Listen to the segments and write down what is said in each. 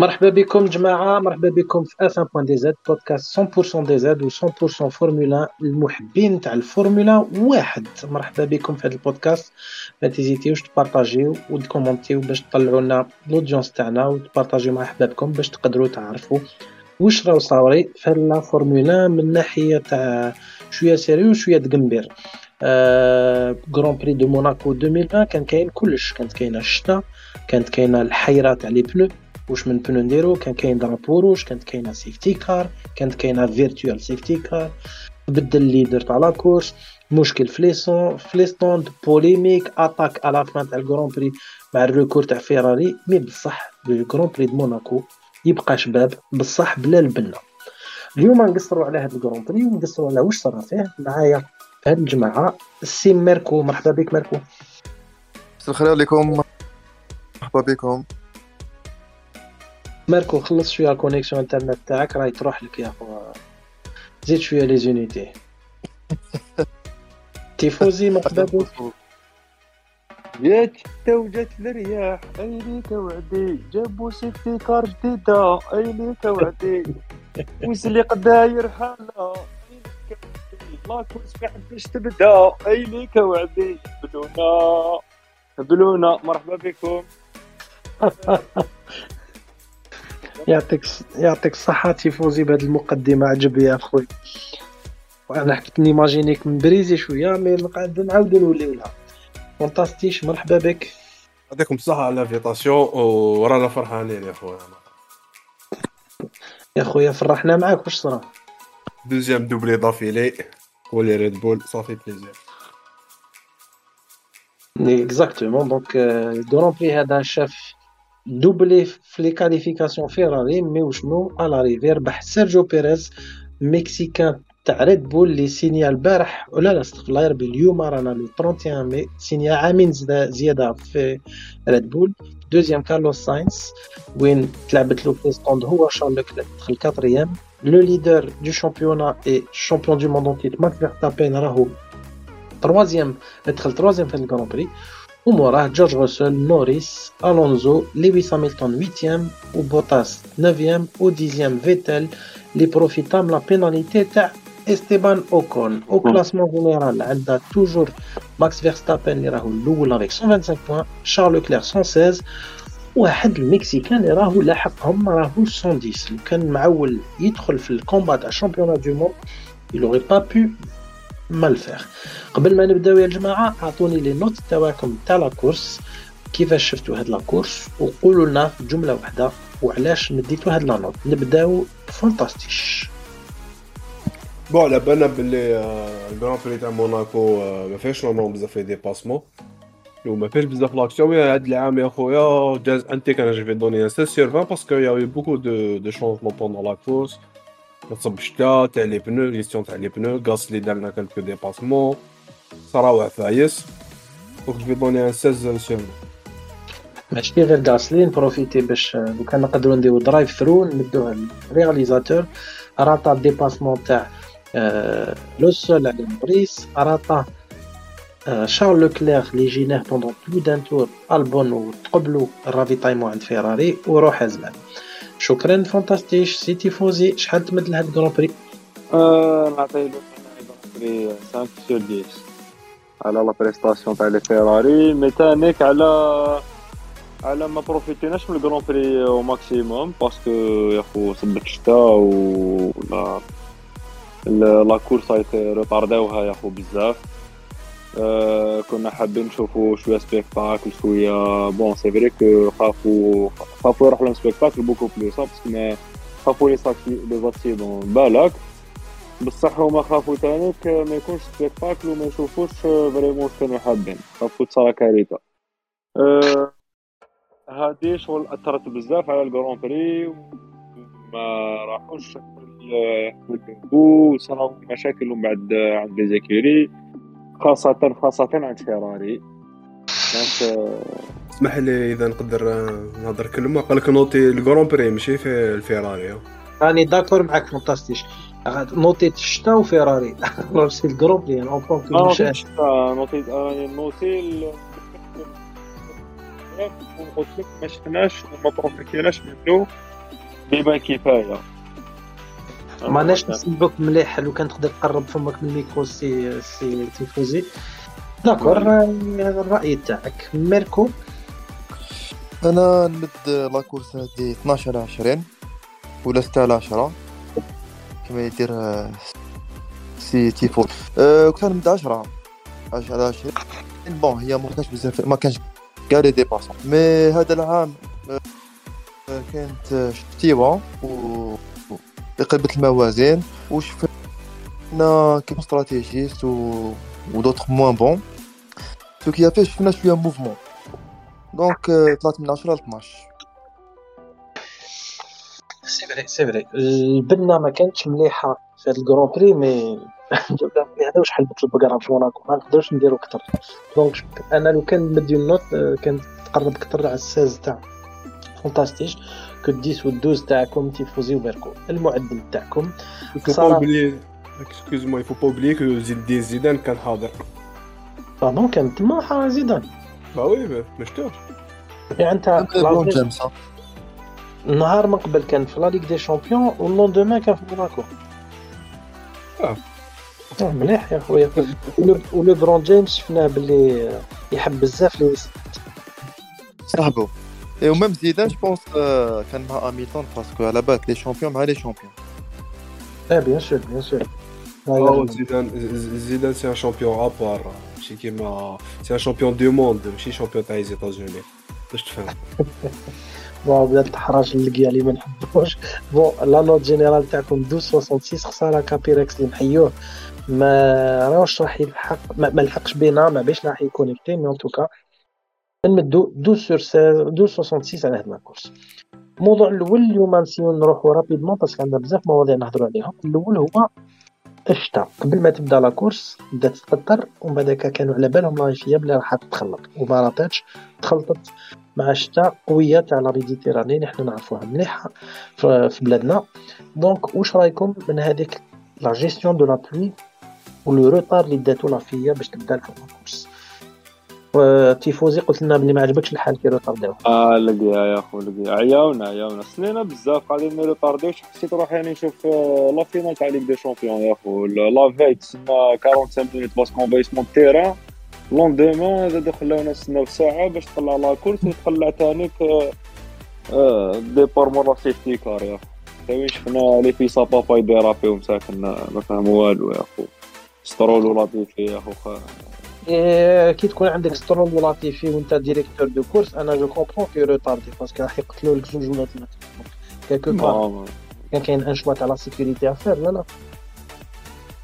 مرحبا بكم جماعة مرحبا بكم في F1 DZ podcast 100% DZ و 100% فورمولا المحبين تاع الفورمولا واحد مرحبا بكم في هذا البودكاست ما تيزيتيوش تبارطاجيو وتكومونتيو باش تطلعوا لنا l'audience تاعنا وتpartagيو مع احبابكم باش تقدروا تعرفوا واش راهو صاري في la Formula من ناحية تاع شوية sérieux وشوية تقنبير Grand Prix de Monaco 2020 كان كاين كلش كانت كاينة الشتا كانت كاينة الحيره تاع les pneus واش من pneu نديرو؟ كان كاين drapeau rouge كانت كاينة safety car كانت كاينة virtual safety car بدل ال leader تاع la course مشكل فليسون فليستوند بوليميك اتاك على فان تاع الكرون بري مع الريكور تاع فيراري mais بصح ال Grand Prix de Monaco يبقى شباب بصح بلا البنه اليوم نقصروا على هذا ال Grand Prix ونقصروا على واش صرا فيه؟ معايا هذه الجماعة السي ميركو. مرحبا بك ميركو. مساء الخير عليكم. مرحبا بكم. ماركو خلص شوية الكونيكسيون انترنت تاعك راهي تروح لك يا خو زيد شوية لي زونيتي. تيفوزي بك جات وجات الرياح ايلي توعدي. جابوا سيفتي كار جديدة ايلي توعدي. وزليق داير حالة لا كورس في باش تبدا ايلي كوعدي بلونا. بلونا مرحبا بكم. يعطيك يعطيك الصحة تيفوزي بهذه المقدمة عجب يا خويا وأنا حكيت نيماجينيك من بريزي شوية مي نقعد نعاودو نوليو لها فانتاستيش مرحبا بك. يعطيكم الصحة على الانفيتاسيون ورانا فرحانين يا خويا يا خويا فرحنا معاك واش صرا؟ deuxième doublé d'affilée ل les ريد بول ça fait plaisir. exactement donc ال Grand Prix هذا شاف doublé في les qualifications فيراري mais وشنو à l'arrivée ربح سيرجيو بيريز Mexicain تاع ريد بول اللي سينيا البارح ولا لا استغفر الله ربي اليوم رانا le 31 مي سينيا عامين زياده في ريد بول deuxième كارلوس ساينس وين تلعبت له في stand هو شارل لوكلير دخل quatrième le leader du championnat et champion du monde en titre ماكس فيرستابين راهو troisième دخل troisième في ال Grand Prix وموراه جورج روسل نوريس الونزو لويس هاميلتون 8 وبوتاس 9 و 10 فيتل اللي بروفيتا من la pénalité تاع استيبان اوكون أو كلاسمون جينيرال عندها توجور ماكس فيرستابن اللي راهو الأول avec 125 points شارل لوكلير 116 واحد ال Mexicain اللي راهو لاحقهم راهو 110 لو كان معول يدخل في ال combat تاع ال championnat du monde il aurait pas pu mal faire قبل ما نبداو يا جماعة أعطوني les notes تاعكم تاع la course كيفاش شفتوا هاد la course وقولوا لنا في جملة واحدة وعلاش مديتو هاد la note. نبداو فانتاستيش بون على بالنا باللي الجران بري تاع موناكو ما فيهش نورمالمون بزاف لي ديباسمون وما فيهش بزاف لاكسيون مي هاد العام يا خويا جاز انتيك أنا جو في دوني 16 سير 20 باسكو يا بوكو دو دو شونجمون بوندون لا كورس تصب الشتا تاع لي بنو ليستيون تاع لي بنو غاس لي دارنا كالكو ديباسمون صراوع فايس دونك جو في دوني 16 سير ماشي غير غاسلين بروفيتي باش لو كان نقدروا نديرو درايف ثرو نمدوها للرياليزاتور راتا ديباسمون تاع لو سول على موريس راتا شارل لوكلير اللي جيناه بوندون بلو دان تور البون وتقبلوا الرافيتايمون عند فيراري وروح زمان شكرا فانتاستيش سي تيفوزي شحال تمد لهاد الكرون بري؟ نعطي له بري 5 سور 10 على لا بريستاسيون تاع لي فيراري. مي تانيك على على ما بروفيتيناش من ال Grand Prix au maximum parce que يا خو صبت الشتا و لا la course ريطارداوها يا خو بزاف. كنا حابين نشوفوا شوية spectacle شوية bon c'est vrai que خافوا خافوا يروحوا لهم spectacle beaucoup plus parce que ما خافوا les accidents les accidents بالك بصح هما خافوا تانيك ما يكونش spectacle وما يشوفوش vraiment واش كانوا حابين خافوا تصرا كارثه أه هادي شغل اثرت بزاف على الكرون بري ما راحوش يحكموا صراو مشاكل من بعد عند لي زيكيري خاصة خاصة عند فيراري دونك اسمح لي إذا نقدر نهضر كلمه قال لك نوتي الكرون بري ماشي في الفيراري. راني داكور معاك فانتاستيش نوتيت الشتا وفيراري سي اون بون نوتي الشتا نوتي نوتي لك ما شفناش وما بروفيتيناش منه. بما كفاية. ماناش نسمعوك مليح لو كان تقدر تقرب فمك من الميكرو سي سي تيفوزي. d'accord الرأي تاعك. ميركو؟ أنا نمد la course هادي 12 على 20 ولا 6 على 10 كما يدير آه، سي تيفو. أه كنت نمد 10 10 على 20 بون هي ما كانش بزاف ما كانش كاع لي ديباسون. مي هذا العام آه، آه، كانت شتيوة و قلبت الموازين وشفنا كيف استراتيجيست و ودوطخ موان بون. سو كي فيه شفنا شوية موفمون دونك طلعت من 10 ل 12 c'est vrai c'est vrai البنه ما كانتش مليحة في هذا ال Grand Prix mais جبنا في هذا واش حلبت البقرة في موناكو. ما نقدرش نديرو كثر donc أنا لو كان ندي ال note كانت تقرب كثر على ال seize تاع فونتاستيش كو 10 و 12 تاعكم تيفوزي وبيركو المعدل تاعكم صراحة. excusez-moi il faut pas oublier que زيدين زيدان كان حاضر. bah bon كان تما زيدان. bah oui مشتوش يعني أنت النهار من قبل كان في la Ligue des Champions وال lendemain كان في موناكو. آه مليح يا خويا. و LeBron James شفناه باللي يحب بزاف لي صاحبو. et même زيدان je pense كان مع Hamilton parce que على بالك les champions مع les champions آه bien sûr bien sûr زيدان زيدان c'est un champion à part ماشي كيما c'est un champion du monde ماشي champion تاع les États-Unis باش تفهم بون بدا التحراج اللقيا اللي ما نحبوش بون لا نوت جينيرال تاعكم 1266 خساره كابيركس اللي نحيوه ما راهوش راح يلحق ما, لحقش بينا ما باش راح يكونيكتي مي ان توكا نمدو 12 سور 1266 على هاد لاكورس الموضوع الأول اليوم نسيو نروحو رابيدمون باسكو عندنا بزاف مواضيع نهضرو عليهم الأول هو الشتا قبل ما تبدأ لاكورس بدات تقطر ومن بعد كانوا على بالهم راهي فيا بلي راح تتخلط. وما تخلطت مع شتا قوية تاع la Méditerranée نحن نعرفوها مليحة في بلادنا. donc واش رايكم من هذيك la gestion de la pluie و le retard اللي داتو la FIA باش تبدأ ال course؟ تيفوزي قلت لنا بلي ما عجبكش الحال كي retard يو آه لقيها يا خو لقيها عياونا عياونا سنينا بزاف قاعدين retard يوش حسيت روحي يعني نشوف la finale تاع Ligue des Champions يا خو لا في تسنى 45 minutes parce que envahissement terrain lendemain زاد خلاونا نستناو ساعة باش تطلع la course وتطلع تانيك départ مورا safety car يا خو وين شفنا لي في سابا يديرابي ومساكن ما فهموا والو يا خو سترول ولا يا خو كي تكون عندك سترول ولاتيفي وانت directeur de course أنا je comprends كي retardé parce que راح يقتلوا لك جوج ولا ثلاثة quelque part كان كاين un choix تاع la sécurité à faire لا لا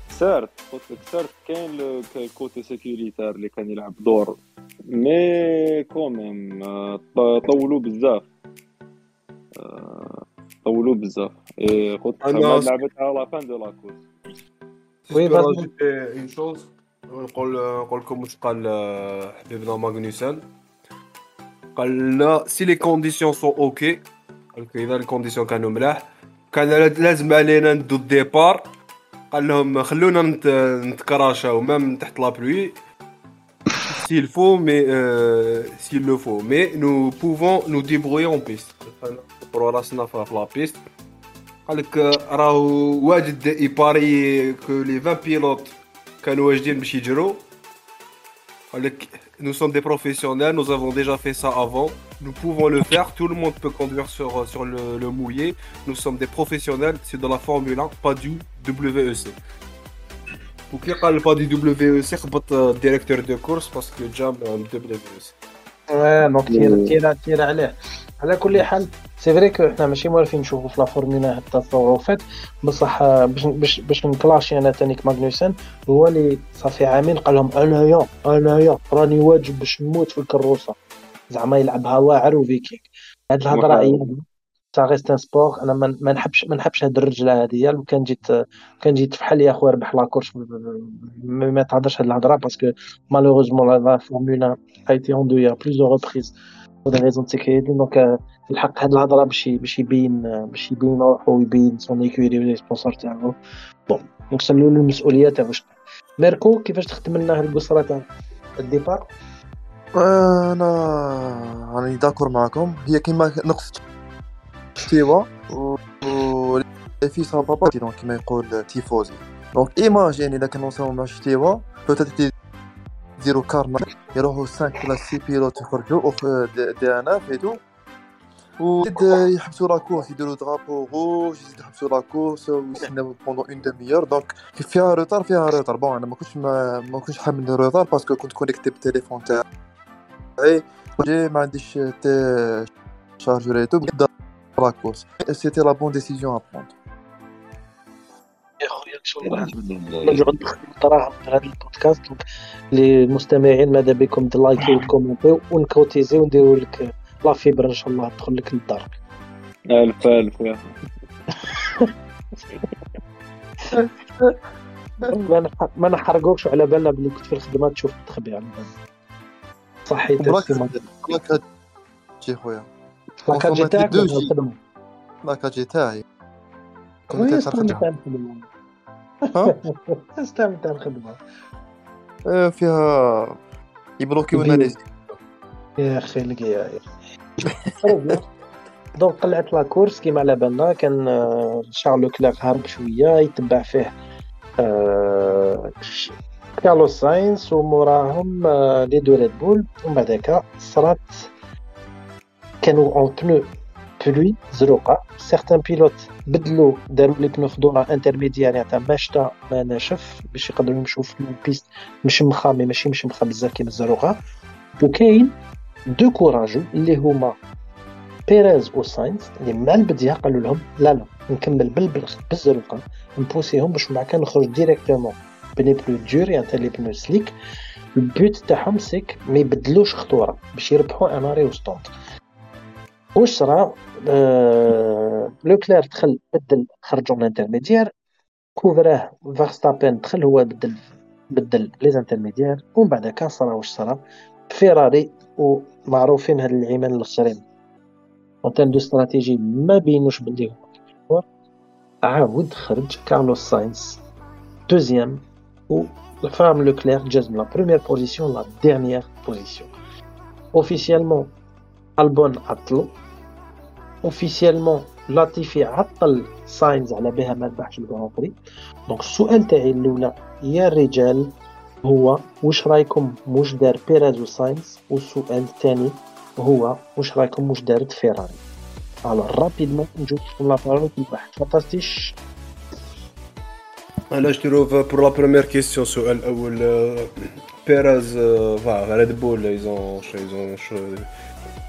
certes قلت لك certes كاين ال côté sécuritaire اللي كان يلعب دور mais quand même طولوا بزاف طولوا بزاف قلت لك لعبت على la fin de la course oui بس une chose نقول نقول لكم واش قال حبيبنا ماغنيسون قال لنا si les conditions sont OK قال لك إذا ال conditions كانوا ملاح. كان لازم علينا ندو ال départ. قال لهم خلونا نت crash او même تحت la pluie s'il faut mais euh, s'il le faut. Mais nous pouvons nous débrouiller en piste. نحطوا راسنا في la piste قال لك راهو واجد ي parier que les 20 pilotes كانوا واجدين باش يجروا قال لك nous sommes des professionnels, nous avons déjà fait ça avant, nous pouvons le faire, tout le monde peut conduire sur, sur le, le mouillé, nous sommes des professionnels, c'est de la Formule 1, pas du WEC. وكي قال با دي دبليو سي خبط ديريكتور دو كورس باسكو جام دبليو سي اه دونك تير تير تير عليه على كل حال c'est vrai que حنا ماشي موالفين نشوفو في la Formule 1 هاد التطورات بصح باش باش باش ن clasher أنا تانيك ماغنوسن هو اللي صافي عامين قال لهم انايا انايا راني واجد باش نموت في الكروسة. زعما يلعبها واعر وفيكينغ. هاد الهضرة هي ça reste un sport أنا ما نحبش ما نحبش هاد الرجلة هادي لو كان جيت كان جيت فحال يا خويا ربح la course ما تهضرش هاد الهضرة parce que malheureusement la Formule 1 était en deuil à plusieurs reprises des raisons de sécurité donc الحق هاد الهضرة باش باش يبين باش يبين روحو ويبين son écurie و les sponsors تاعو. bon نسلو له المسؤوليه تاعو. ميركو كيفاش تخدم لنا هاد القصره تاع الديبار؟ أنا راني داكور معاكم هي كيما نقص تيوا و في سا بابا دونك كيما يقول تيفوزي. دونك ايماجين إذا كانوا نوصلوا مع شتيوا بوتيت يديروا كارنا يروحوا 5 ولا 6 بيلوت يخرجوا أو دي, ان اف ايتو وزيد يحبسوا لا كورس يديروا درابو روج يزيدوا يحبسوا لا كورس ويستناو بوندون اون ديميور دونك فيها روتار فيها روتار بون أنا ما كنتش ما, ما كنتش حامل روتار باسكو كنت كونيكتي بالتليفون تاعي. j'ai ما عنديش de chargeur et tout بدا la course c'était la bonne décision à prendre يا خويا شغل راح نرجعوا ندخلوا الدراهم في هذا البودكاست. للمستمعين ماذا بكم؟ تلايكيو وتكومنتيو ونكوتيزيو ونديروا لك la fibre إن شاء الله تدخل لك للدار. ألف ألف يا. ما نح- ما نحرقوكش على بالنا بلي كنت في الخدمه تشوف تخبي على بالنا صحيت. لاكاجي. الخدمه لاكاجي تاعي. نخدم تاع الخدمه ها؟ استعمل تاع الخدمه آه، فيها يبلوكيو لنا لي يا أخي لقي يا أخي دونك قلعت لا كورس. كيما على بالنا كان آه، شارل لوكلير هارب شوية يتبع فيه آه، كارلوس ساينس وموراهم les deux ريد بول. ومن بعدك صرات كانوا en pneus pluie زروقة. certains pilotes بدلوا داروا les pneus الخضورة intermédiaires تاع ما شتا ما ناشف باش يقدروا يمشوا في ال piste مشمخة mais ماشي مشمخة بزاف كيما الزروقه وكاين deux courageux اللي هما بيريز وساينز اللي مع البدايه قالوا لهم لا لا نكمل بالبلغ بالزرقاء نبوسيهم باش مع كان نخرج ديريكتومون بلي بلو دور يعني لي بلو سليك. البوت تاعهم سيك ما يبدلوش خطورة باش يربحوا ان اري وستوند واش صرا. لوكلير دخل بدل خرجوا من الانترميديار كوفراه فيرستابين دخل هو بدل بدل لي انترميديار ومن بعد كان صرا واش صرا؟ فيراري ومعروفين هاد العيمان الأخرين. en deux stratégies ما بينوش بلي هو عاود خرج كارلوس ساينز. deuxième ou enfin لوكلير جاز من la première position la dernière position officiellement البون عطلو officiellement لاتيفي عطل ساينز على بها ما ربحش prix. donc السؤال تاعي الأولى يا الرجال هو واش رايكم واش دار بيريز وساينز والسؤال الثاني هو واش رايكم واش دارت فيراري؟ الوغ رابيدمون نجوك لا بارول في البحث فطاستيش أنا جو تروف بور لا بروميير كيستيون السؤال الأول بيريز فا ريد بول ايزون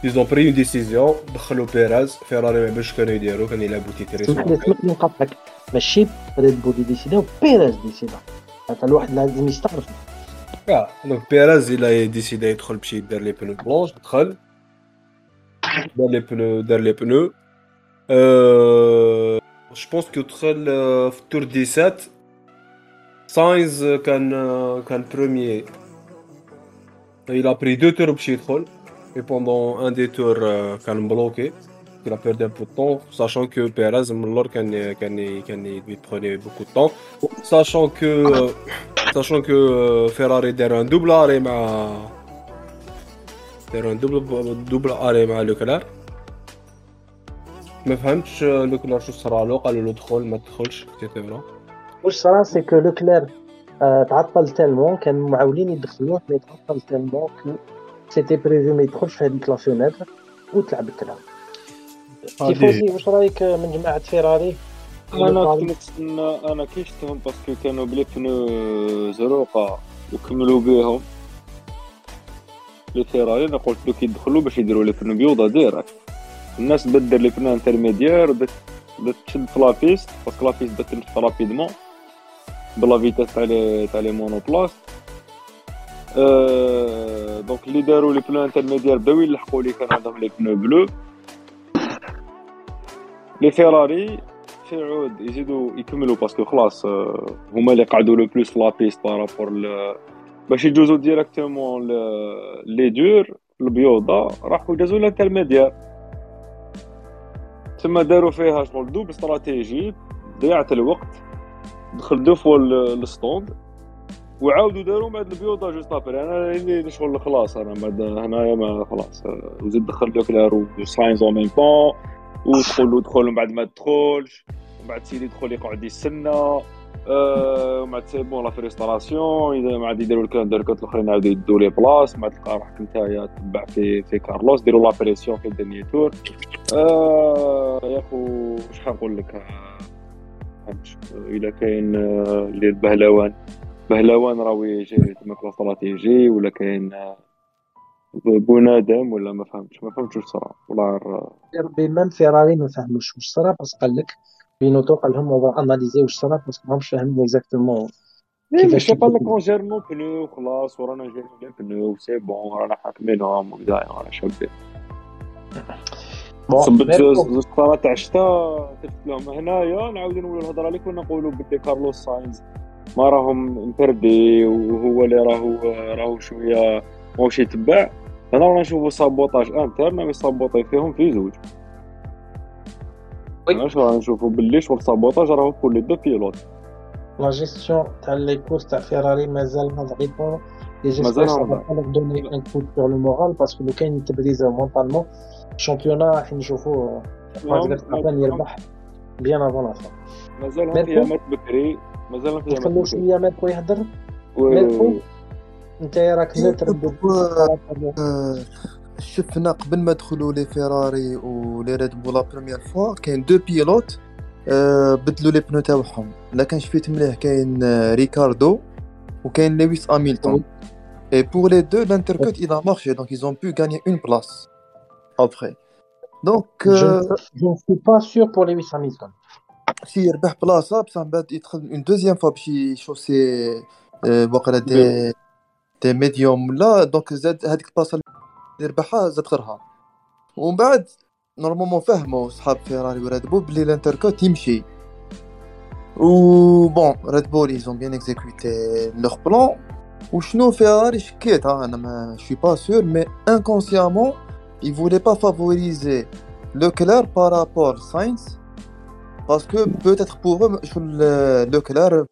ايزون ايزون بري اون ديسيزيون دخلوا بيريز فيراري ما باش كانوا يديروا كانوا يلعبوا تيتري اسمح لي اسمح لي نقاطعك ماشي ريد بول ديسيدا بيريز ديسيدا هذا الواحد لازم يستعرف آه donc بيريز إلى ديسيدا يدخل باش يدير les pneus blanches دخل دار les pneus دار les pneus je pense que دخل آه، في ال tour 17 ساينز كان آه، كان premier il a pris deux tours باش يدخل et pendant un des tours euh, كان مبلوكي il a perdu un peu de temps sachant que Perez من اللور كان كان كان il prenait beaucoup de temps. Sachant que euh, sachant que euh, Ferrari دار un double arrêt مع دار un double double arrêt مع لوكلير ما فهمتش آه، لوكلير شو صرا له قالوا له دخل ما تدخلش et cetera واش صرا c'est que لوكلير آه، تعطل tellement كانوا معاولين يدخلوه mais تعطل tellement que c'était prévu ما يدخلش في هذيك la fenêtre وتلعب الكلام tifosi واش رايك من جماعة فيراري أنا كنت نتسنى أنا كي شفتهم parce que كانوا ب les pneus زروقه وكملوا بيهم les فيراري أنا قلت لو كي يدخلوا باش يديروا les pneus بيوضه direct الناس بدل les pneus intermédiaires بدات بدات تشد في la piste parce que la piste بدات تمشي rapidement ب la vitesse تاع les تاع les monoplaces أه donc اللي داروا les pneus intermédiaires بداو يلحقوا لي كان عندهم les pneus pluie les فيراري في عود يزيدوا يكملوا parce que خلاص آه، هما اللي قعدوا le plus في la piste par rapport باش يجوزوا directement les durs البيوضه راحوا جازوا ال intermédiaires تما داروا فيها شغل double stratégie ضيعت الوقت دخل deux fois ال- ال stand وعاودوا داروا بعد البيوضا juste après أنا اللي شغل خلاص أنا بعد هنايا ما خلاص. وزيد دخل لوكلار وساينز en même temps ودخل ودخل من بعد ما تدخلش ومن بعد سيدي يدخل يقعد يستنى. آه، ومن بعد c'est bon la frustration من بعد يديروا لك الدركات الأخرين عاودوا يدوا les places. بعد تلقى روحك نتايا تبع في في كارلوس. ديروا la pression في ال dernier tour. آه يا خو شحال نقول لك؟ فهمتش الا كاين آه، اللي البهلوان بهلوان راهو يجي تما استراتيجي ولا كاين بنادم ولا ما فهمتش؟ ما فهمتش واش صرا. ولا ربي même فيراري ما فهموش واش صرا بس قال لك بينوتو قال لهم on analyse واش صرا بس ماهمش فاهمين exactement كيفاش قال لك on gère nos pneus خلاص ورانا جايين les pneus c'est bon رانا حاكمينهم وكذا رانا شابين. صبت زوج تاع الشتا تفت لهم هنايا نعاودو نولو الهضره اللي كنا نقولو بلي كارلوس ساينز. ما راهم مفردي وهو اللي راهو راهو شوية ماهوش يتبع. هنا رانا نشوفو سابوطاج انترن مي سابوطي فيهم في زوج. علاش رانا نشوفو باللي شغل سابوطاج راهو كل دو بيلوت. لا جيستيون تاع لي كورس تاع فيراري مازال ما ضعيفه لي مازال جيسبر دوني ان كود سور لو مورال باسكو لو كان يتبريزا مونطالمون الشامبيونا راح نشوفوه فيرستابن يربح بيان افون لا فان مازال قيامات بكري. مازال قيامات نخلو شوية ماركو يهدر؟ ماركو انت راك neutre شفنا قبل ما دخلوا les فيراري و les ريد بول la première fois كاين deux pilotes بدلوا les pneus تاعهم لا كان شفيت مليح كاين ريكاردو وكاين لويس هاميلتون. Et pour les deux, l'undercut, il a marché, donc ils ont pu gagner une place. Après. Donc, je, je ne suis pas sûr pour Lewis Hamilton. Si يربح بلاصة بصح من بعد يدخل une deuxième fois باش يشوسي وقيلا des des médiums là donc زاد هذيك البلاصة اللي يربحها زاد غيرها ومن بعد normalement فهموا صحاب فيراري وريد بول بلي undercut يمشي و bon ريد بول ils ont bien exécuté leur plan وشنو فيراري شكيت أنا mais je suis pas sûr mais inconsciemment il voulait pas favoriser Leclerc par rapport à Sainz parce que peut-être pour eux Leclerc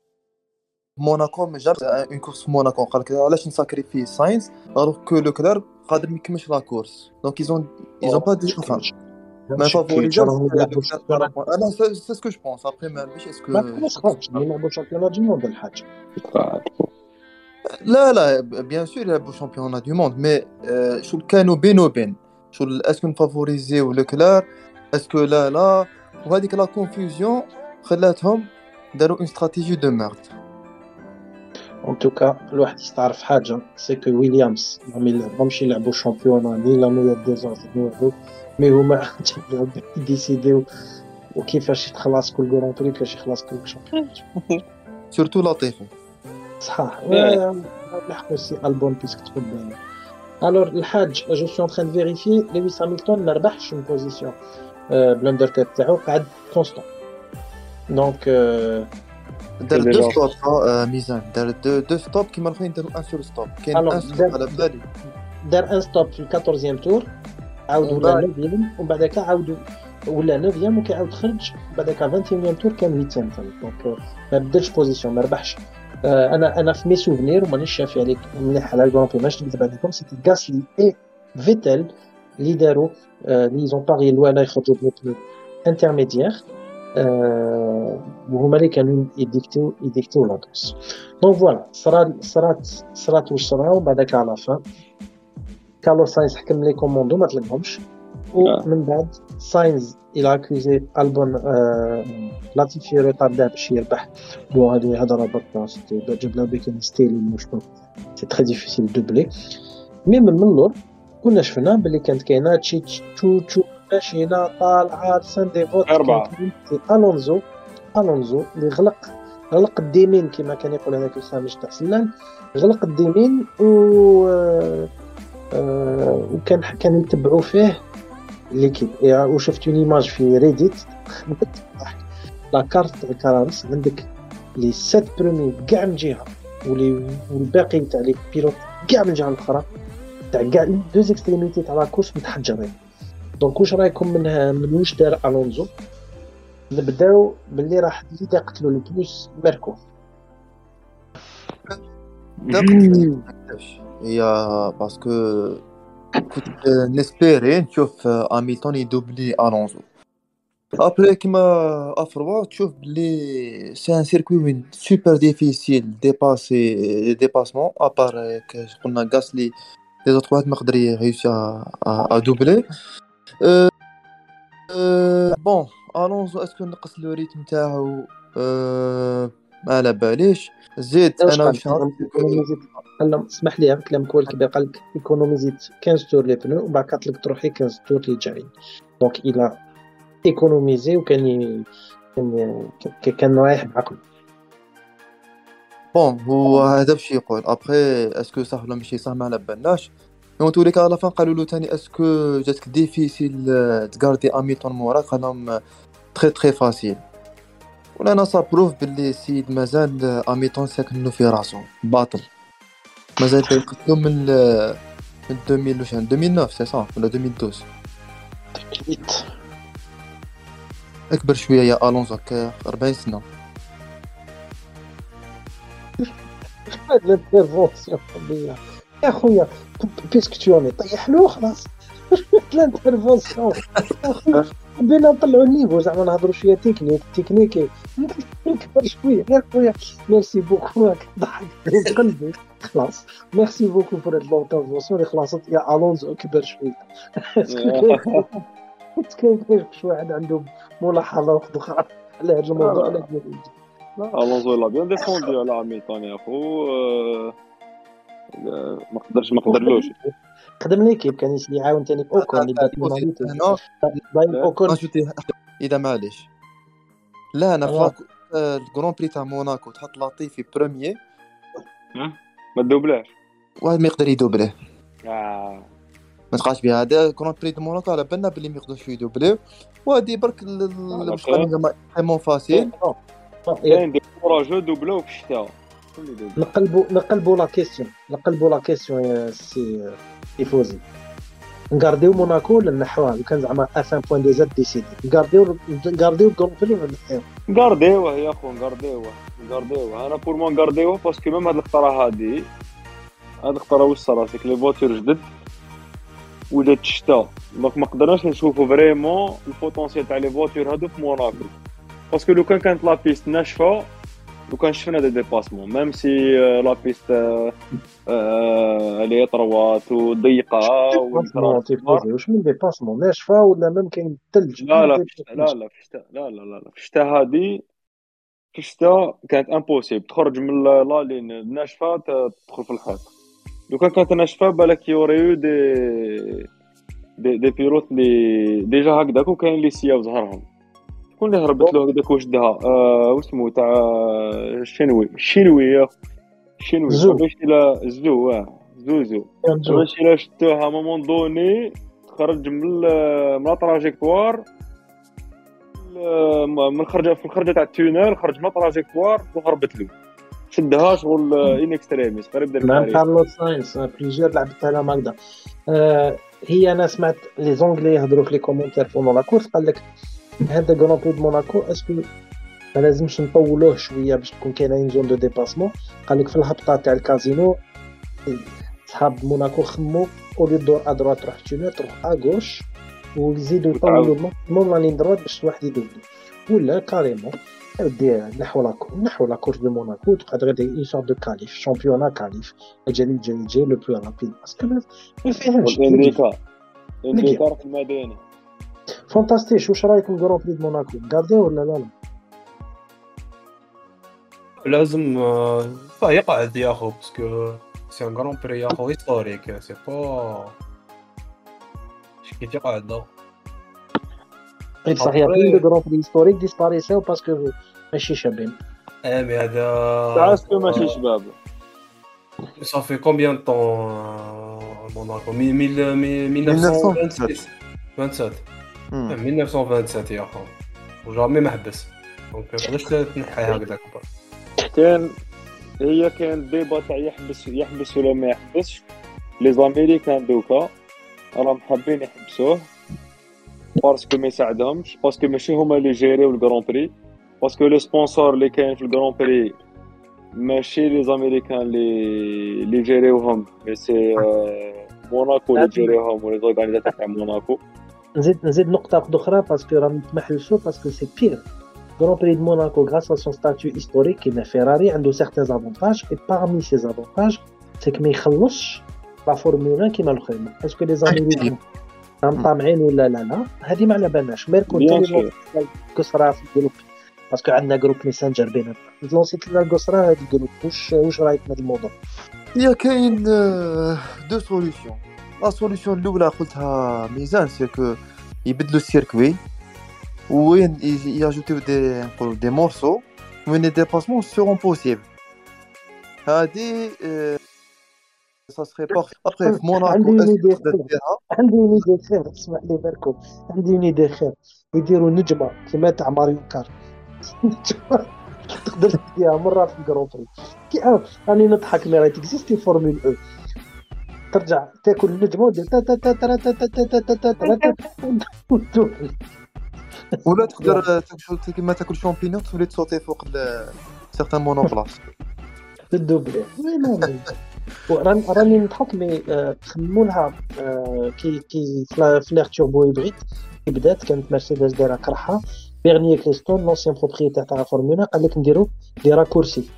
موناكو جاب une course موناكو قال لك علاش نساكريفي ساينز alors que لوكلير قادر ما يكملش la course donc ils ont ils ont pas dit enfin ما فافوريزا أنا c'est ce que je pense après ما نعرفش est-ce que ما تكونش خرج يلعبوا championnat du monde الحاج لا لا bien sûr يلعبوا championnat du monde mais chaud كانوا بين وبين شو اسكو نفافوريزيو لوكلير est-ce que لا لا وهذيك la confusion خلاتهم داروا une stratégie de merde en tout cas الواحد يستعرف حاجة c'est que ويليامز ما يلعبهمش يلعبوا championnat ni la meilleure des ... ni mais هما يديسيديو وكيفاش يتخلص كل Grand Prix كيفاش يخلص كل champion سورتو لطيفي صحاح لحقوا سي البون بيسك تقول بالي الور الحاج جو سي اون تران فيريفي لويس هامilton ما ربحش اون بوزيسيون بلندر كاب تاعو قعد كونستون دونك دار دو ستوب ميزان دار دو دو ستوب كيما الاخرين داروا ان سول ستوب كاين ان ستوب على بالي دار ان ستوب في الكاتورزيام تور عاود ولا نوفيام ومن بعدك عاود ولا نوفيام وكيعاود خرج بعدك 21 تور كان ويتيام دونك ما بدلش بوزيسيون ما ربحش أنا أنا في مي سوفنير ومانيش شافي عليك مليح على الجران بري ماش نكذب عليكم سيتي غاسلي اي فيتل اللي داروا اللي زون باغي الوالا يخرجوا بلو انترميديير وهما اللي كانوا يديكتيو يديكتيو لا كورس دونك فوالا صرات صرات صرات واش صرا وبعدك على فان كارلوس ساينز حكم لي كوموندو ما طلبهمش ومن بعد ساينز إلى اكوزي البون لاتيفي ريتاردار باش يربح. بون هادي هضره برك جاب لها بيكين ستيلي مش سي تري ديفيسيل دوبلي مي من اللور كنا شفنا بلي كانت كاينة تشي تشو تشو ماشينا طالعه سان دي فوت أربعة. الونزو الونزو اللي غلق غلق الديمين كما كان يقول هذاك الخامس تاع سلان غلق الديمين و وكان كان يتبعوا فيه l'équipe وشفت une image في Reddit la carte تاع كارانس عندك les sept premiers كاع من جهه ولي والباقي تاع les pilotes كاع من الجهه الاخرى تاع كاع deux extrémités تاع la course متحجرين donc واش رايكم من من واش دار الونزو نبداو باللي راح اللي قتلوا البلوس ماركو هي باسكو كنت نسبيري نشوف هاميلتون يدوبلي الونزو ابري كيما افروا تشوف بلي سي ان سيركوي وين سوبر ديفيسيل ديباسي ديباسمون ابار قلنا غاسلي لي زوطخ واحد ما قدر يغيوسي ا دوبلي بون الونزو اسكو نقص لو ريتم تاعو ما على باليش زيد أنا أنا اسمح لي كلام كول كبير قال لك économiser 15 tours les pneus ومن بعد قالت تروحي 15 tours اللي جايين donc il a économisé وكان كان كان رايح بعقله bon هو هذا باش يقول. après est-ce que صح ولا ماشي صح ما على بالناش en tout cas على فان قالوا له ثاني est-ce que جاتك difficile تغاردي اميتون موراك؟ قال لهم تري تري فاسيل ولا أنا بروف باللي السيد مازال اميتون ساكن في راسو باطل مازال يقتلو من من 2000 واش 2009 سي صح ولا 2012 اكبر شوية يا الونزو 40 سنه هاد الانترفونسيون يا خويا بيسك تيوني طيح له خلاص ال intervention بينا نطلعوا ال niveau زعما نهضروا شوية تكنيك تكنيكي نكبر شوية. يا خويا merci beaucoup ضحك قلبي. خلاص. merci beaucoup pour هاد l'intervention اللي خلاصت يا ألونزو كبر شوية كاين شي واحد عنده ملاحظة أخرى على هذا الموضوع؟ على ألونزو l'a bien défendu على ميطان يا خو ما قدرش ما قدرلوش. خدم ليكيب كان يعاون ثاني اوكون اللي بدات باين اوكون إذا معليش. لا أنا فاك الكرون بري تاع موناكو تحط لاتيفي بروميي ما تدوبلاش واحد ما يقدر يدوبليه آه. ما تقاش بها. هذا كرون بري دو موناكو على بالنا بلي ما يقدرش يدوبليو وهادي برك فريمون فاسيل. كاين دي كوراجو دوبلاو في الشتاء نقلبوا نقلبوا لا كيسيون نقلبوا la question يا سي يفوزي نقارديو موناكو ولا نحوها لو كان زعما اف ان بوان دي زاد ديسيدي. نقارديو نقارديو Grand Prix ولا نحيو نقارديوه يا خو نقارديوه نقارديوه أنا pour moi نقارديوه parce que même هاد القطرة هادي هاد القطرة واش صرا c'est que les voitures جدد ولات الشتا donc ما قدرناش نشوفو vraiment ال potentiel تاع les voitures هادو في موناكو. parce que لو كان كانت la piste ناشفة لو كان شفنا des dépassements même si la piste اللي étroite وضيقة واش من dépassement؟ ناشفه ولا même كاين الثلج لا لا لا لا في الشتاء لا لا لا في الشتاء هادي في الشتاء كانت impossible تخرج من la ligne ناشفة تدخل في الخط لو كان كانت ناشفة بالك يوريو des دي, دي بيلوت اللي ديجا هكذاك وكاين اللي سياو ظهرهم شكون اللي هربت له هكذاك وشدها آه واسمو تاع الشنوي الشنوي يا الشنوي زو. باش إلى زو آه. زوزو باش إلى شدوها مومون دوني. تخرج من من التراجيكتوار من الخرجه في الخرجة تاع التونيل خرج من التراجيكتوار وهربت له. شدها شغل ان اكستريميس قريب دار مع. كارلوس ساينس plusieurs لعبتها لها هكذا آه، هي أنا سمعت les Anglais يهضروا في les commentaires avant la course قال لك هذا grand prix de Monaco est-ce que ما لازمش نطولوه شوية باش تكون كاينة une zone de dépassement قال لك في الهبطه تاع الكازينو صحاب موناكو خمو au lieu de à droite تروح tunnel تروح à gauche ويزيدوا يطولوا ال maximum la ligne droite باش واحد يدوبلي ولا carrément دي نحو la نحو لا كورس دو موناكو تقعد غير اون سورت دو كاليف شامبيونا كاليف اجاني جاي جاي لو بلو رابيد باسكو ما فيهاش والانديكا انديكا في المدينة فانتاستيش واش رايكم كرون بري دو موناكو غارديو ولا لا لا لازم آه، فا يقعد يا خو باسكو سي ان غران بري يا خو هيستوريك سي با كيف يقعد لا غير صحيح Après- كاين دو كرون بري هيستوريك ديسباريسيو باسكو ماشي شابين إيه مي هذا تعاسكو ماشي شباب صافي كومبيان طون موناكو مي- ميل- مي- 1927 27 مم. 1927 يا خو وجامي ما حبس دونك ما تقدرش تنحي هكذاك كان هي كان ديبا تاع يحبس يحبس ولا ما يحبسش؟ لي زاميريكان دوكا. راهم حابين يحبسوه. parce que ما يساعدهمش. parce que ماشي هما اللي جيريو ال grand prix parce que les sponsors اللي كاين في ال grand prix ماشي les Américains اللي اللي جيريوهم mais c'est Monaco اللي جيريوهم و les organisateurs تاع موناكو نزيد نزيد نقطة واحدة أخرى parce que راهم تمحلسو parce que c'est Grand Prix de Monaco, grâce à son statut historique, comme Ferrari, a certains avantages. Et parmi ces avantages, c'est que ما la Formule 1 كيما الاخرين اسكو لي زاميريكان راهم طامعين ولا لا لا هذه ما على بالناش ميركو قصرى في الجروب باسكو عندنا جروب ميسنجر بيناتنا لونسيت لنا القصرى هذا الجروب واش واش رايك في هذا الموضوع هي كاين دو سوليسيون لا سوليسيون الاولى قلتها ميزان سي كو يبدلوا السيركوي وين ياجوتيو دي نقولوا دي مورسو وين لي ديباسمون سيرون بوسيبل هادي سا سخي باغ ابخي في موناكو عندي اون ايدي خير اسمح لي باركم عندي اون ايدي خير يديروا نجمه كيما تاع ماريو كار تقدر تديها مره في الجرون بري كي راني نضحك مي راهي تكزيستي فورمول أو ترجع تاكل النجمه ولا تقدر كيما تاكل شامبينيون تولي تصوتي فوق سيغتان مونوبلاس الدوبلي راني راني نضحك مي خمموا لها كي كي فلاغ توربو هيبريد كي بدات كانت مرسيدس دايره كرحه بيرني كريستون لونسيان بروبريتير تاع فورمولا قال لك نديرو دي راكورسي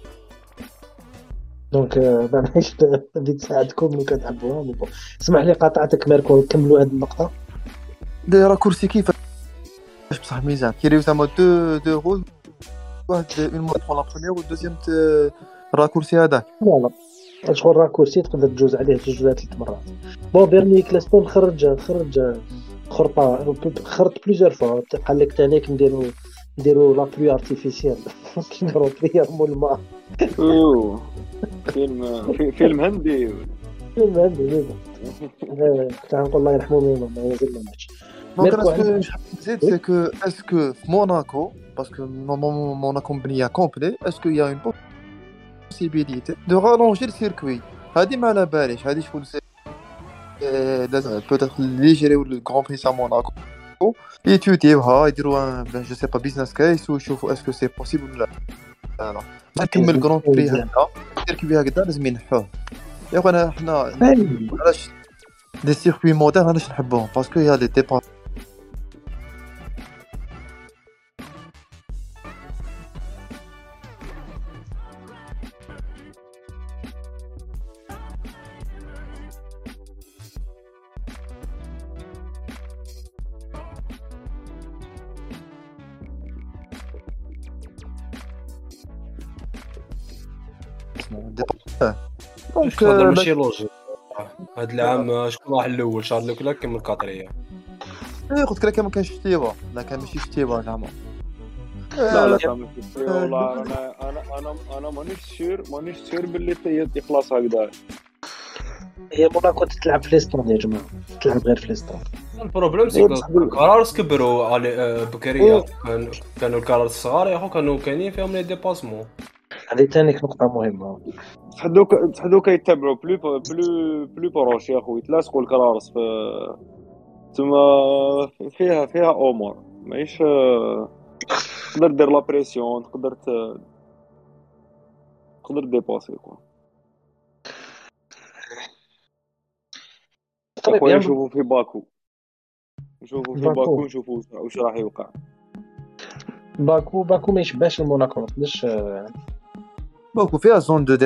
دونك ماناش نبي تساعدكم لو كان تحبوها مي بون اسمح لي قاطعتك ميركو كملوا هذه النقطة. دي راكورسي كيف؟ بصح ميزان. كيريو زعما دو دو رول واحد اون تبون لا بروميير والدوزيام راكورسي هذاك. لا لا شغل راكورسي تقدر تجوز عليه جوج ولا ثلاث مرات. بون بيرني كلاستون خرج خرج خرطة خرط بليزيور فوا قال لك تانيك نديرو نديرو لا بلو ارتيفيسيال كيديرو يرمو الماء. فيلم فيلم هندي. فيلم هندي كنت نقول الله يرحمه ميمون ما يزال ما ماتش donc أنا نزيد c'est que est-ce que في موناكو parce que normalement موناكو مبنيه complet est-ce que y a une possibilité de rallonger ال circuit هادي ما على باليش هادي شغل لازم peut-être اللي يجريو ال grand prix تاع موناكو يتيوتيوها يديروا je sais pas business case ويشوفوا est-ce que c'est possible ولا لا لا نكمل ال grand prix هذا ال circuit هكذا. لازم ينحوه. يا خويا حنا علاش les circuits modernes علاش نحبوهم parce que y a les départs دونك هذا ماشي لوجيك هاد العام شكون راح الأول شارل لوكلاك من كاتريا إيه قلت لك ما كانش شتيبا لا كان ماشي شتيبا زعما لا لا كان والله أنا أنا أنا أنا مانيش سير مانيش سير باللي يخلص هكذا هي موناكو تلعب في ليستون يا جماعة تلعب غير في ليستون البروبليم سي الكرارس كبروا بكريه كانوا الكرارس الصغار يا خو كانوا كاينين فيهم لي dépassements هذه ثاني نقطة مهمة تحدوك تحدوك يتبعوا. plus plus plus proches يا خويا يتلاصقوا الكرارس في تما فيها فيها امور ماهيش؟ تقدر دير la pression تقدر. تقدر dépasser quoi. طيب نشوفوا في باكو. نشوفوا في باكو. نشوفوا واش راح يوقع. باكو باكو ما يشبهش الموناكو ما تقدرش ماك وفيها زون دو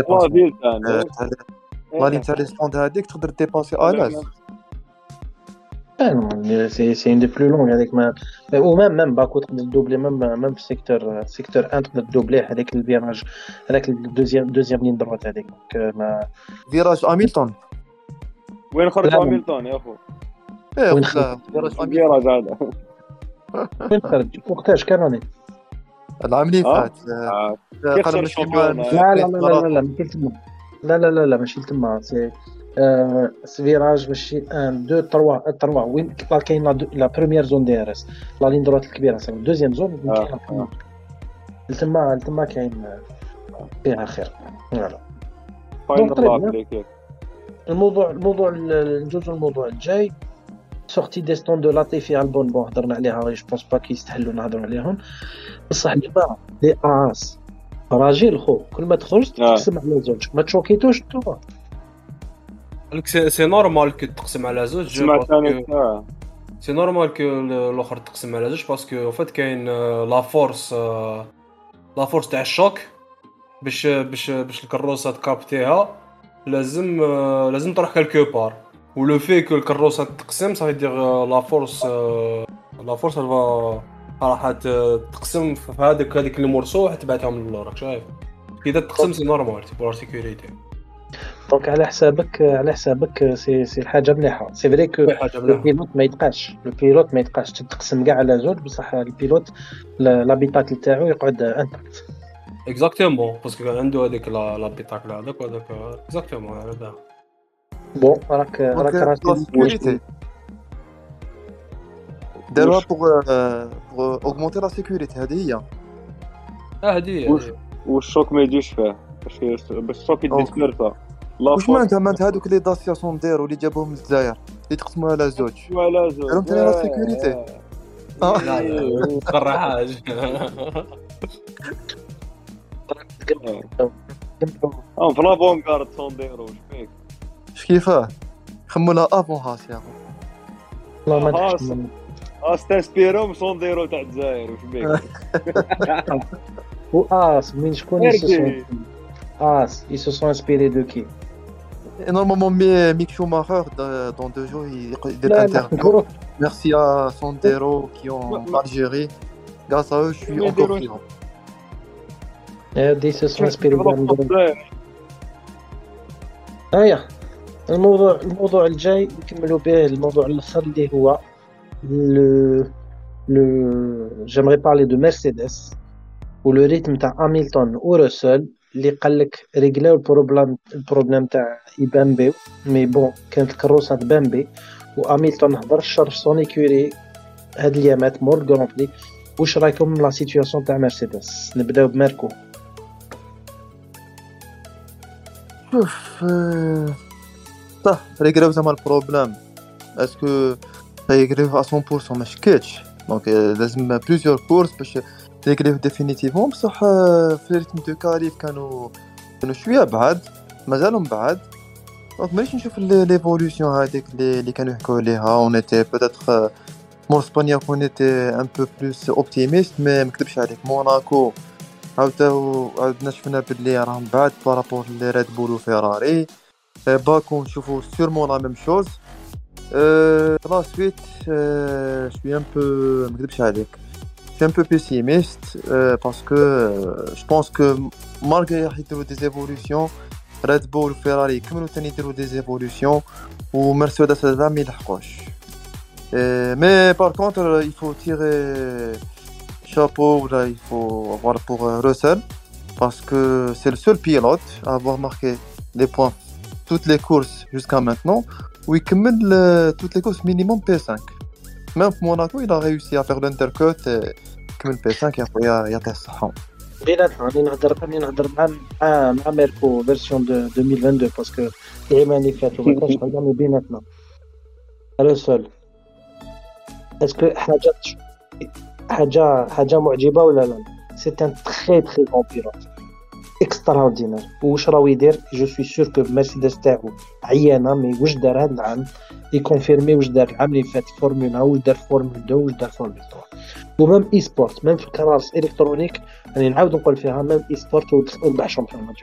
c'est une des plus longues avec ma... Euh, ou même même même secteur euh, secteur 1 de doubler avec le virage avec le deuxième deuxième ligne droite avec euh, ma virage Hamilton. وين خرج يا العام اللي فات ماشي لا لا لا لا لا ماشي تما لا لا لا لا ماشي تما c'est virage ماشي un deux trois trois. وين كاين la première zone DRS la ligne droite الكبيرة c'est deuxième zone. تما تما كاين فيها خير. voilà. الموضوع الموضوع ندوز الموضوع الجاي. sortie de piste de Latifi البون bon هضرنا عليها je pense pas qu' يستحلوا نهضروا عليهم. بصح الجماعه les Haas. راجل خو كل ما تخرج آه. تقسم على زوج. ما تشوكيتوش انتوما قالك c'est normal qui تقسم على زوج. c'est normal que الآخر تقسم على زوج parce que en fait كاين la force la force تاع ال choc. باش باش باش الكروسة تكابتيها لازم آه، لازم تروح quelque part où il faut que الكروسه تقسم ça veut dire la force la force راح تقسم في هذاك هذيك ال morceau تبعتهم للور راك شايف اذا تقسم c'est normal c'est pour sécurité donc على حسابك على حسابك سي سي حاجة مليحه c'est vrai que حاجة le مليحه pilote ما يتقاش le pilote ما يتقاش تقسم كاع على زوج بصح ال pilote l'- l'habitacle تاعو يقعد intact exactement parce que عنده هذيك la l'habitacle هذاك وهذاك exactement هذا bon راك راك sécurité داروها pour pour augmenter la sécurité هذه هي آه هذه وش- هذه. وال choc ما يجيش فيه باش باش ال choc يدي. سكرتا واش معناتها معناتها هذوك les Dacia سيون داروا اللي جابوهم من الجزائر اللي تقسموا على زوج ولا زوج دارهم تاني la sécurité آه. لا لا تقرا حاجة آه في لافونغارد سونديرو واش فيك اش كيفاه خموا لها افون هاس يا أخو والله ما آه، نحكي من- آه ستانسبيرو من سونديرو تاع الجزائر واش بيك و اس من شكون ils se sont- إركي. اس ils se sont inspirés de qui نورمالمون مي ميك شوماخر dans deux jours يدير la l'interview Merci à Sandero qui ont Ouais, ouais. Algérie. Grâce à eux, je suis Mais encore des vivant. هادي se sont inspirés كيف de الجزائر؟ الموضوع الموضوع الجاي نكملوا به الموضوع الأخر اللي هو là j'aimerais parler de مرسيدس و le rythme تاع هاميلتون ورسل اللي قال لك régler او ال problème ال problème تاع يبامبي mais bon كانت الكروسة تبامبي وهاميلتون هضر شرف son écurie هاد اليامات مور ال grand prix واش رايكم la situation تاع مرسيدس نبداو بماركو. شوف صح ريغريو زعما ال problème est-ce que ريغريو 100% ما شكيتش donc لازم plusieurs courses باش ريغريو définitivement بصح في rythme de qualif كانوا كانوا شوية بعاد مازالهم بعاد donc مانيش نشوف l'évolution هذيك اللي كانوا يحكوا عليها on était peut-être مور اسبانيا qu'on était un peu plus optimistes mais مكتبش عليك موناكو عاودنا شفنا باللي راهم بعاد par rapport les ريد بول وفيراري آه، باكو نشوفو sûrement la même chose أه la suite أه je suis un peu مكذبش عليك je suis un peu pessimiste أه parce que je pense que malgré راح يديرو des évolutions ريد بول وفيراري يكملو تاني يديرو des évolutions ومرسيدس هذا ما يلحقوش أه mais par contre il faut tirer chapeau là il faut avoir pour euh, Russell parce que c'est le seul pilote à avoir marqué des points toutes les courses jusqu'à maintenant où il cumule le- toutes les courses minimum P5 même pour Monaco il a réussi à faire l'intercut et cumule P5 et après il y a, il y a Tesson بيناتنا راني نهضر راني نهضر مع مع مع ميركو فيرسيون دو 2022 باسكو العام اللي فاتوا ما كانش هضرنا بيناتنا رسول اسكو حاجه حاجه حاجه معجبه ولا لا سي ان تري تري بون بيلوت اكستراوردينير واش راهو يدير جو سوي سور كو مرسيدس تاعو عيانه mais واش دار هذا العام ي confirmer واش دار العام اللي فات فورمولا واش دار فورمولا 2 واش دار فورمولا 3 و même e-sport même في الكراس الكترونيك راني نعاود نقول فيها même e-sport وربح champion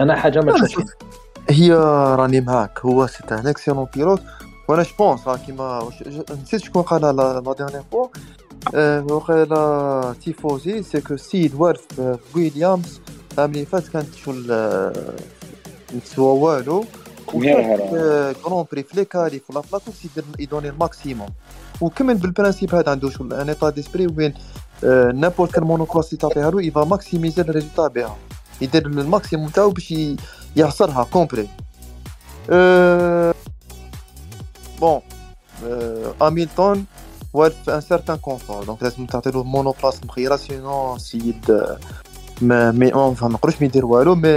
أنا حاجة ما تشوفش هي راني معاك. هو c'est un excellent pilote. وأنا je pense كيما نسيت شكون قالها la dernière fois وقيلا تيفوزي c'est que سيد وارف في ويليامز العام اللي فات كانت شغل آه، مستوى والو grand prix في les qualifs ولا في la course يدير يدوني ال maximum وكمل بال principe هذا عنده شغل un état d'esprit وين n'importe quelle monoplace اللي تعطيها له il va maximiser ال résultat بها يدير ال maximum تاعو باش ي- يعصرها compris. bon. هاميلتون و il veut un certain confort donc لازم تعطي له monoplace مخيره sinon c'est آه، mais mais enfin ما نقولش ما يدير والو mais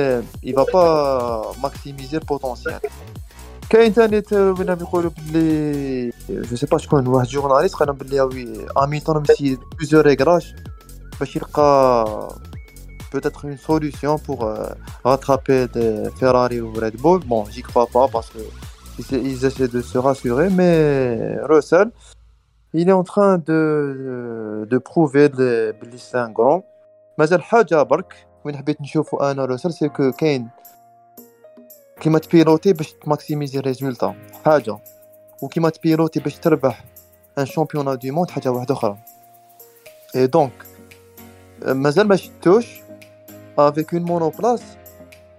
il va pas maximiser le potentiel كاين ثاني ت- وين راهم يقولوا بلي je sais pas شكون واحد journaliste قال لهم بلي oui هاميلتون essaie plusieurs réglages باش يلقى peut-être une solution pour euh, rattraper des Ferrari ou Red Bull. Bon, j'y crois pas parce que ils, ils essaient de se rassurer, mais Russell, il est en train de, de prouver de- بلي c'est un grand. مازال حاجة برك وين حبيت نشوفو أنا روسل c'est que كاين كيما ت piloter باش ت maximiser résultat حاجة وكيما ت piloter باش تربح un championnat du monde حاجة واحدة أخرى et donc مازال ما شفتوش avec un monoplace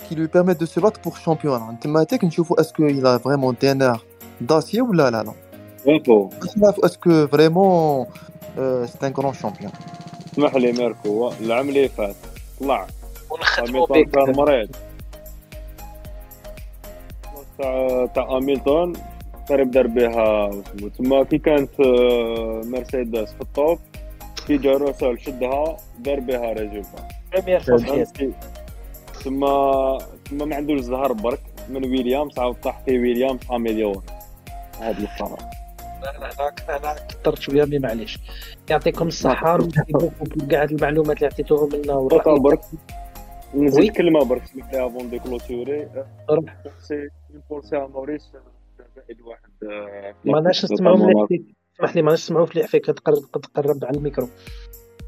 qui lui permet de se battre pour championnat. تما تاك نشوفو est-ce que il a vraiment des nerfs d'acier ولا لا لا ميركو باش نعرفو est-ce que vraiment c'est un grand champion اسمح لي ميركو العام اللي فات. طلع. ونختموا بك كان مريض. تاع تاع هاميلتون قريب دار بها تما كي كانت آه، مرسيدس في ال top كي جا روسل شدها دار بها résultat première fois في حياتي فهمتي تما تما ما عندوش زهر برك من ويليامز عاود طاح في ويليامز améliore هاد القرار. أنا أنا كثرت شوية mais معليش. يعطيكم الصحة كاع هاد المعلومات اللي عطيتوهم لنا برك. نزيد كلمة برك سمح لي avant de clôturer. c'est pensée à نوريس زائد واحد ما ناش مليح فيك. اسمح لي ما ناش نسمعوا مليح فيك تقرب تقرب على الميكرو.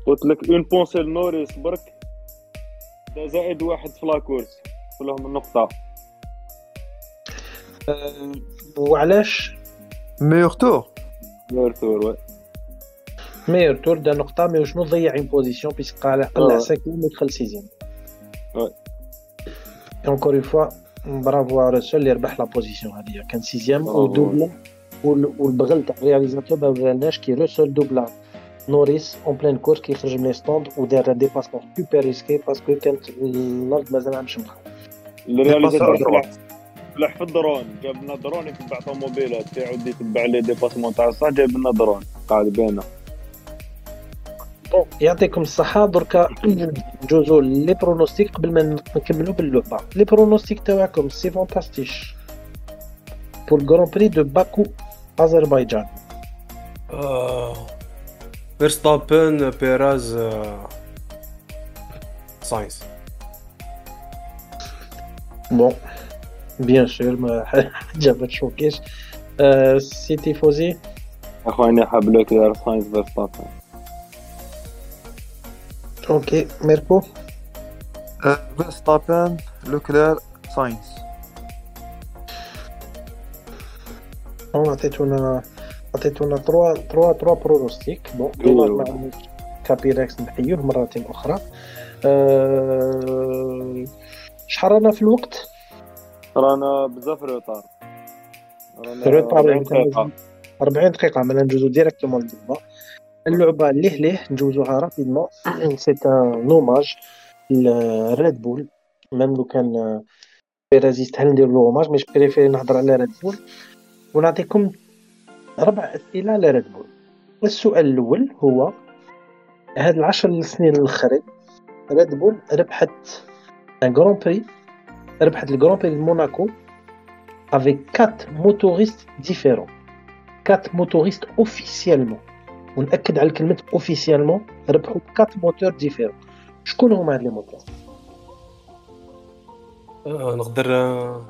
قلت لك une pensée لنوريس برك. زائد واحد في la course لهم النقطة. أه، وعلاش meilleur tour meilleur tour oui meilleur tour دا نقطة mais شنو ضيع une position parce que قلع قلع آه. cinquième ودخل sixième oui. encore une fois bravo على روسول اللي ربح la position هذه كان sixième bravo. و doubla وال- والبغل تاع ال réalisateur ما باناش كي روسول doubla نوريس en pleine course كيخرج من les stands ودار un dépassement super risqué parce que كانت الأرض مازال عم شمخ ال réalisateur dépassement. فلح في الدرون. جاب لنا درون يتبع طوموبيلات يعود يتبع les dépassements تاع الصح جايب لنا درون. قاعد بينا. bon يعطيكم الصحة. دركا ندوزو les pronostics قبل ما نكملو باللعبة. les pronostics تاعكم سي فونتاستيش pour le grand prix de باكو أذربيجان فيرستابن بيراز ساينس bon bien sûr ما حاجة ما تشوكيش. آه، سيتي فوزي؟ اخواني حاب لو كلير ساينس فيرستابن OK ميركو؟ فيرستابن لوكلير ساينس هون عطيتونا عطيتونا trois trois trois pronostics bon dommage ما عندناش كابيركس نحيوه مرة أخرى. أه... شحال رانا في الوقت؟ رانا بزاف retard retard 40 دقيقة. 40 دقيقة مالا ندوزو directement للعبة اللعبة ليه ليه ندوزوها rapidement. c'est un hommage ل Red Bull même لو كان بيريز يستاهل ندير له hommage mais préféré نهضر على Red Bull ونعطيكم ربع أسئلة على Red Bull السؤال الأول هو هاد العشر سنين الأخرين Red Bull ربحت un grand prix ربحت ال grand prix موناكو avec 4 motoristes différents. 4 motoristes officiellement. ونأكد على كلمة officiellement ربحوا 4 moteurs différents شكون هما هاد les moteurs آه، نقدر آه،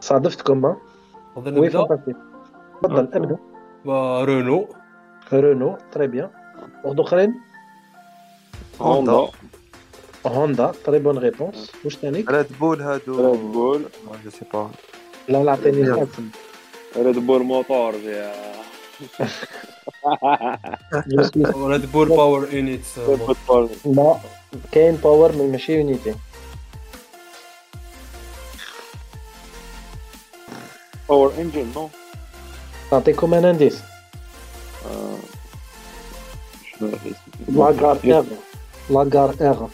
صادفتكم ها نقدر oui نبدأ؟ فانتاستيك تفضل ابدأ. آه، Renault Renault très bien واحد اخرين Honda Honda très bonne réponse واش ثاني Red Bull هادو Red Bull je sais pas لا لا عطيني Red Bull moteur يا Red Bull Power Units لا كاين power من ماشي unité باور انجن نو نعطيكم ان انديس شنو اسمه؟ لاكار ايغ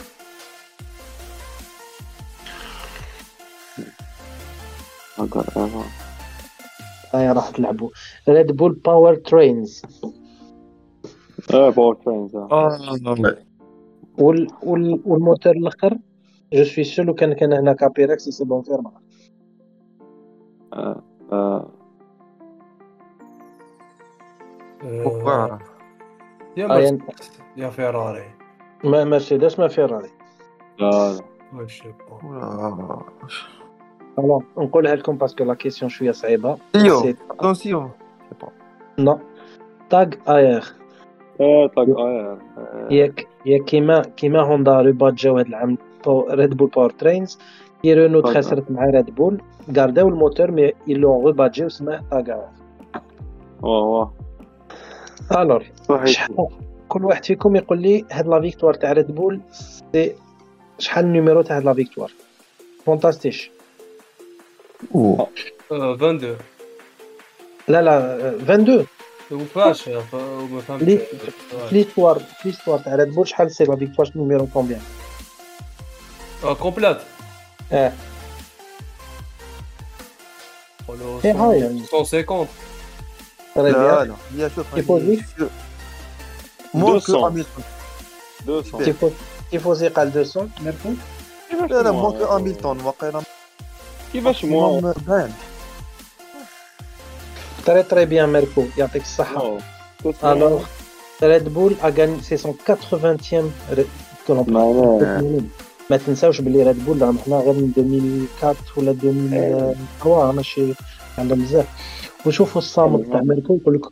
ايفا هاي راح تلعبوا. ريد بول باور ترينز آه باور ترينز وال وال والموتور الآخر؟ جو سوي سور لو كان كان هنا كابيركس سي بون فير معاه آه، آه، يا مرسيدس يا فيراري. ما مرسيدس ما فيراري. لا Ouais, الوغ نقولها لكم باسكو لا كيسيون شوية صعيبه سيو سي دون سيو نو تاغ اير آه طاق آه ياك ياك كيما كيما هوندا ريبات جاو هاد العام Red Bull Powertrains كي رونو طبعا. تخسرت مع ريد بول غارداو الموتور مي يلون rebadgé وسماه TAG Heuer واه شحال كل واحد فيكم يقول لي هاد la victoire تاع ريد بول c'est شحال ال numéro تاع هاد la victoire؟ فونتاستيش اوه Euh, 22. لا لا 22 وفاش ف- وما فهمتش لي- Ouais. في ليستوار في ليستوار تاع ريد بول شحال سي لا فيكتوار نيميرو كومبيان آه، كومبلات آه قولوا إيه هاي يعني. 150 تري لا بيان لا هي شوف تيفوزي؟ مون 200. كو هامilton 200 تيفو تيفوزي قال 200 ميركو لا لا مون كو هامilton واقيلا كيفاش مو؟ باين. très très bien ميركو يعطيك الصحة. alors ريد بول a gagné ses 80 كولومب معناه ما تنساوش بلي ريد بول راهم حنا غير من 2004 ولا 2003 ماشي عندهم بزاف وشوفوا الصامت تاع ميركو يقول لك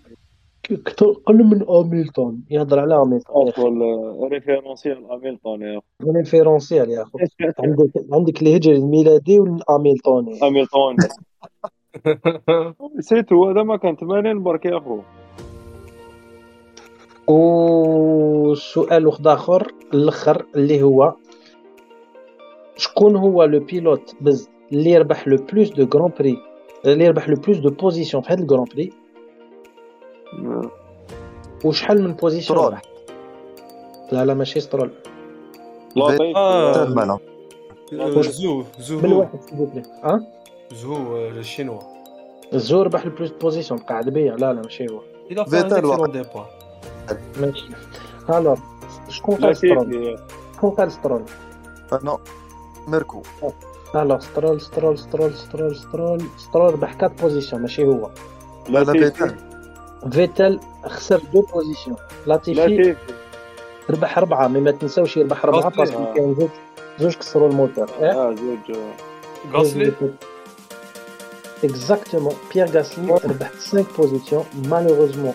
كتر قل من اميلتون يهضر على اميلتون افضل référentiel Hamilton يا référentiel يا اخو عندك عندك الهجري الميلادي والاميلتوني Hamilton c'est tout هذا ما كان 80 برك يا أخو. وسؤال واحد أخر الآخر اللي هو شكون هو le pilote بز اللي يربح le plus de Grands Prix اللي يربح le plus de positions في هذا ال Grand Prix وشحال من position سترول. ربح لا لا ماشي سترول لطيف آه. حتى المالا آه، زو زو بالواحد سيبوبلي آه؟ زو آه، الشينوا الزو ربح لو بلوس بوزيسيون قاعد بيا. لا لا ماشي هو. إذا فيتال. في ديبار ماشي. الوغ شكون لا قال سترول شكون قال سترول نو. ميركو. الوغ سترول سترول سترول سترول سترول سترول ربح 4 بوزيسيون ماشي هو. لا لا فيتال فيتال خسر دو بوزيسيون لاتيفي ربح أربعة مي ما تنساوش يربح أربعة أصلي. باسكو كان زوج زوج كسروا الموتور. آه زوج غاسلي اكزاكتومون بيير غاسلي ربح 5 بوزيسيون مالوروزمون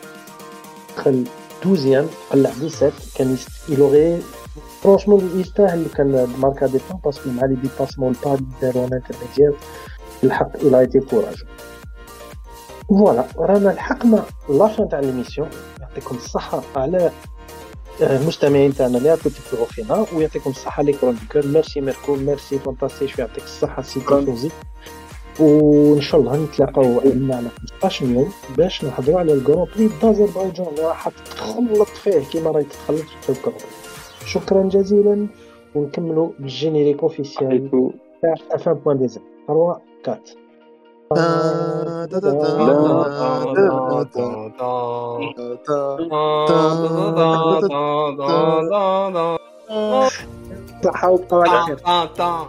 دخل 12 قلع 17 كان يست... يلوغي فرونشمون يستاهل لو كان ماركا دي بون باسكو مع لي ديباسمون الباد دارو ان انترميديير الحق إلى ايتي كوراج. voilà رانا لحقنا la fin تاع l'émission يعطيكم الصحة على المستمعين تاعنا اللي راكم تتبعوا فينا ويعطيكم الصحة les chroniqueurs merci ميركو ميرسي فانتاستيش ويعطيك الصحة سي تيفوزي وان شاء الله نتلاقاو عندنا على 15 يوم باش نهضروا على ال Grand Prix d'Azerbaïdjan اللي راح تتخلط فيه كيما راهي تتخلط في بري شكرا جزيلا. ونكملوا بال générique officiel تاع اف 1 بوان ديزاين 3 4 خير تا